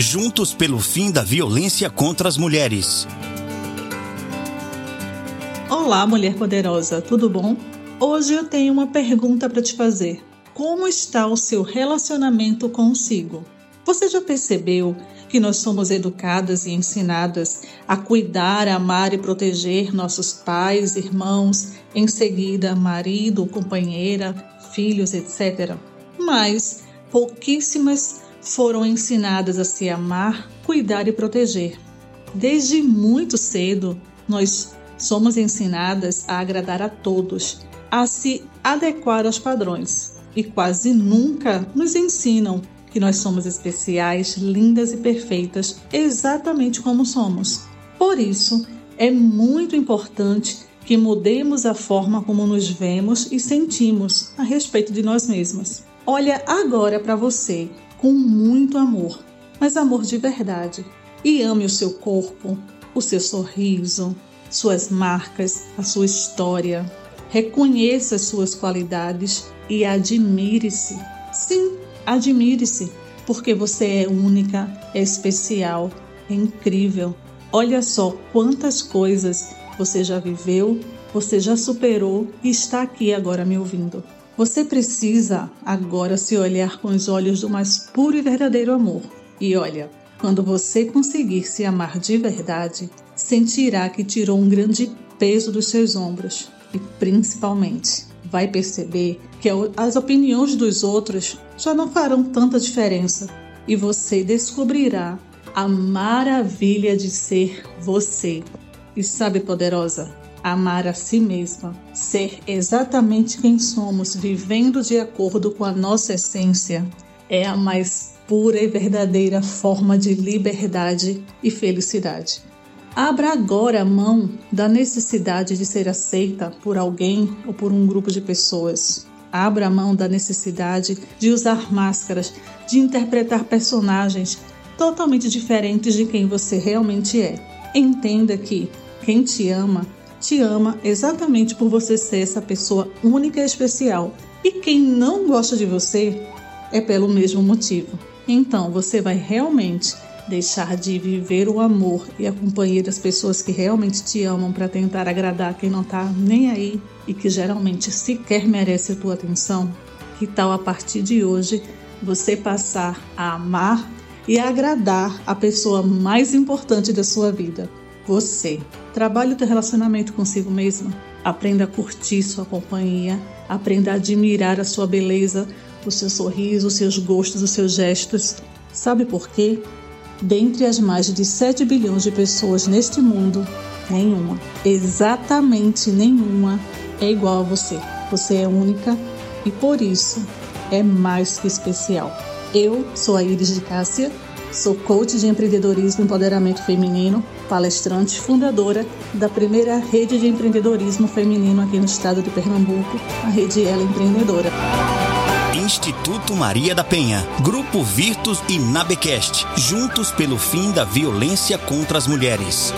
Juntos pelo fim da violência contra as mulheres. Olá, mulher poderosa, tudo bom? Hoje eu tenho uma pergunta para te fazer. Como está o seu relacionamento consigo? Você já percebeu que nós somos educadas e ensinadas a cuidar, amar e proteger nossos pais, irmãos, em seguida marido, companheira, filhos, etc. Mas pouquíssimas foram ensinadas a se amar, cuidar e proteger. Desde muito cedo, nós somos ensinadas a agradar a todos, a se adequar aos padrões e quase nunca nos ensinam que nós somos especiais, lindas e perfeitas, exatamente como somos. Por isso, é muito importante que mudemos a forma como nos vemos e sentimos a respeito de nós mesmas. Olha agora para você com muito amor, mas amor de verdade, e ame o seu corpo, o seu sorriso, suas marcas, a sua história. Reconheça as suas qualidades e admire-se. Sim, Admire-se, porque você é única, é especial, é incrível. Olha só quantas coisas você já viveu, você já superou e está aqui agora me ouvindo. Você precisa agora se olhar com os olhos do mais puro e verdadeiro amor. E olha, quando você conseguir se amar de verdade, sentirá que tirou um grande peso dos seus ombros e principalmente vai perceber que as opiniões dos outros já não farão tanta diferença e você descobrirá a maravilha de ser você. E sabe, poderosa, amar a si mesma, ser exatamente quem somos, vivendo de acordo com a nossa essência, é a mais pura e verdadeira forma de liberdade e felicidade. Abra agora a mão da necessidade de ser aceita por alguém ou por um grupo de pessoas. Abra a mão da necessidade de usar máscaras, de interpretar personagens totalmente diferentes de quem você realmente é. Entenda que quem te ama, te ama exatamente por você ser essa pessoa única e especial. E quem não gosta de você é pelo mesmo motivo. Então você vai realmente deixar de viver o amor e a companhia das pessoas que realmente te amam para tentar agradar quem não tá nem aí e que geralmente sequer merece a tua atenção? Que tal a partir de hoje você passar a amar e a agradar a pessoa mais importante da sua vida? Você. Trabalhe o teu relacionamento consigo mesma. Aprenda a curtir sua companhia, aprenda a admirar a sua beleza, o seu sorriso, os seus gostos, os seus gestos. Sabe por quê? Dentre as mais de 7 bilhões de pessoas neste mundo, nenhuma, exatamente nenhuma, é igual a você. Você é única e por isso é mais que especial. Eu sou a Iris de Cássia, sou coach de empreendedorismo e empoderamento feminino, palestrante, fundadora da primeira rede de empreendedorismo feminino aqui no estado de Pernambuco, a Rede Ela Empreendedora. Instituto Maria da Penha, Grupo Virtus e Nabecast, juntos pelo fim da violência contra as mulheres.